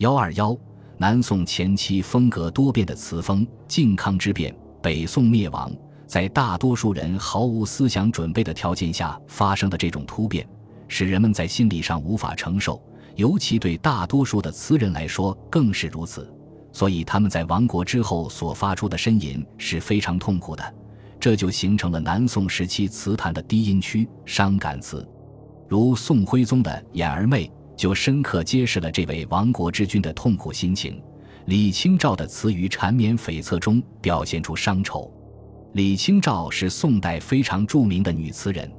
幺二幺，南宋前期风格多变的词风，靖康之变，北宋灭亡，在大多数人毫无思想准备的条件下发生的这种突变，使人们在心理上无法承受，尤其对大多数的词人来说更是如此。所以他们在亡国之后所发出的呻吟是非常痛苦的，这就形成了南宋时期词坛的低音区——伤感词。如宋徽宗的《眼儿妹》就深刻揭示了这位亡国之君的痛苦心情。李清照的词语缠绵悱恻中表现出伤愁。李清照是宋代非常著名的女词人，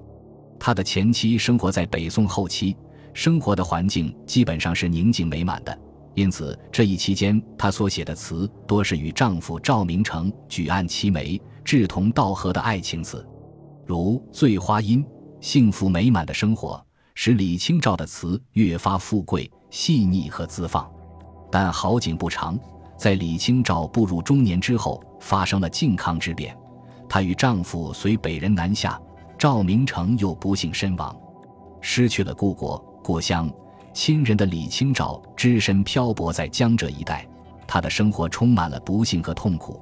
她的前妻生活在北宋后期，生活的环境基本上是宁静美满的。因此，这一期间，她所写的词多是与丈夫赵明诚举案齐眉、志同道合的爱情词，如《醉花阴》，幸福美满的生活使李清照的词越发富贵、细腻和自放。但好景不长，在李清照步入中年之后，发生了靖康之变，她与丈夫随北人南下，赵明诚又不幸身亡，失去了故国故乡。亲人的李清照只身漂泊在江浙一带，她的生活充满了不幸和痛苦，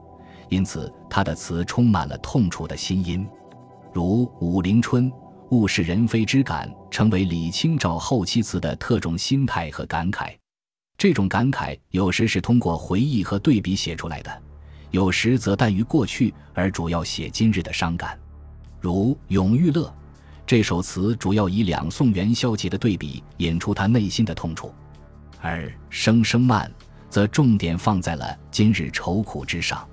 因此她的词充满了痛楚的心音，如《武陵春》，物是人非之感，成为李清照后期词的特种心态和感慨。这种感慨有时是通过回忆和对比写出来的，有时则淡于过去，而主要写今日的伤感，如《永遇乐》。这首词主要以两宋元宵节的对比引出他内心的痛楚，而《声声慢》则重点放在了今日愁苦之上。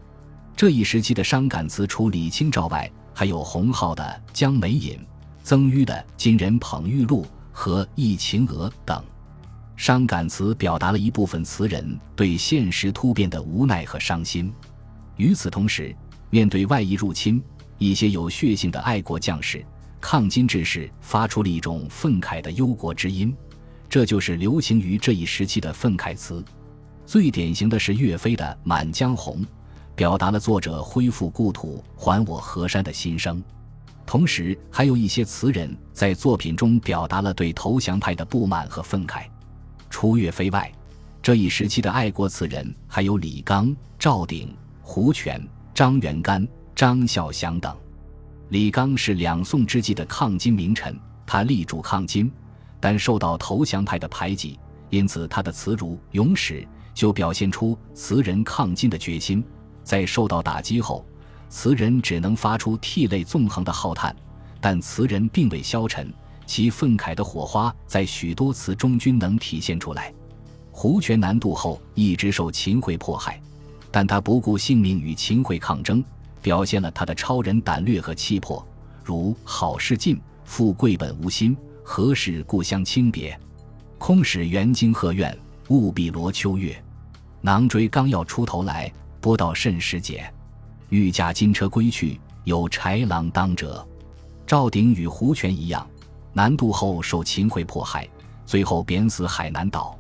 这一时期的伤感词，除李清照外，还有洪浩的《江梅引》，曾纡的《金人捧玉露》和《忆秦娥》等。伤感词表达了一部分词人对现实突变的无奈和伤心。与此同时，面对外夷入侵，一些有血性的爱国将士。抗金志士发出了一种愤慨的忧国之音，这就是流行于这一时期的愤慨词。最典型的是岳飞的《满江红》，表达了作者恢复故土、还我河山的心声。同时，还有一些词人在作品中表达了对投降派的不满和愤慨。除岳飞外，这一时期的爱国词人还有李纲、赵鼎、胡权、张元干、张孝祥等。李纲是两宋之际的抗金名臣，他力主抗金，但受到投降派的排挤，因此他的词如《咏史》就表现出词人抗金的决心。在受到打击后，词人只能发出涕泪纵横的浩叹，但词人并未消沉，其愤慨的火花在许多词中均能体现出来。胡权南渡后一直受秦桧迫害，但他不顾性命与秦桧抗争。表现了他的超人胆略和气魄，如“好事尽，富贵本无心；何事故乡轻别？空使元京鹤怨，务必罗秋月。囊锥刚要出头来，不到甚时节？欲驾金车归去，有豺狼当者。”赵鼎与胡权一样，南渡后受秦桧迫害，最后贬死海南岛。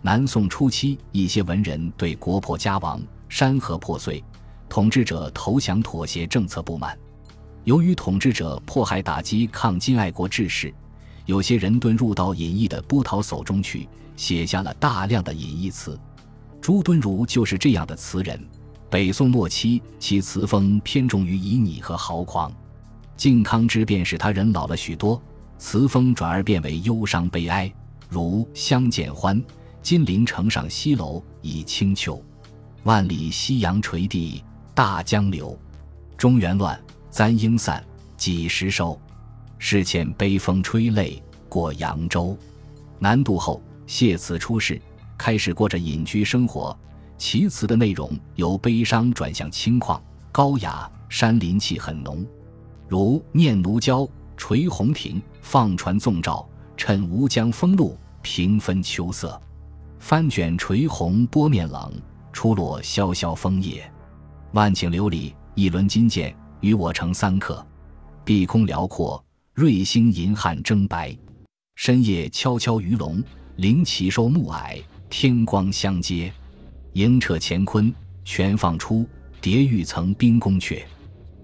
南宋初期，一些文人对国破家亡、山河破碎。统治者投降妥协政策不满，由于统治者迫害打击抗金爱国志士，有些人遁入到隐逸的波涛叟中去，写下了大量的隐逸词。朱敦儒就是这样的词人。北宋末期，其词风偏重于旖旎和豪狂。靖康之变使他人老了许多，词风转而变为忧伤悲哀，如《相见欢》：“金陵城上西楼倚清秋，万里夕阳垂地。”大江流，中原乱，簪缨散，几时收？世遣悲风吹泪过扬州。南渡后，谢辞出仕，开始过着隐居生活。其词的内容由悲伤转向轻旷、高雅，山林气很浓，如《念奴娇·垂虹亭》：“放船纵棹，趁吴江风露，平分秋色。翻卷垂虹波面冷，初落萧萧枫叶。”万顷琉璃，一轮金剑，与我成三客。碧空辽阔，瑞星银汉争白。深夜悄悄鱼龙，灵旗收暮霭，天光相接。迎彻乾坤，全放出。叠玉层冰宫阙，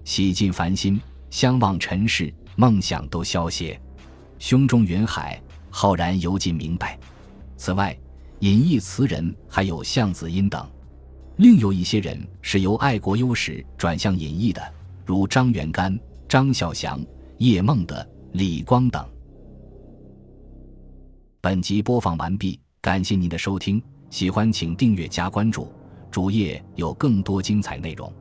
洗尽凡心，相望尘世，梦想都消歇。胸中云海，浩然游尽明白。此外，隐逸词人还有向子音等。另有一些人是由爱国优势转向隐逸的，如张元干、张孝祥、叶梦得、李光等。本集播放完毕，感谢您的收听，喜欢请订阅加关注，主页有更多精彩内容。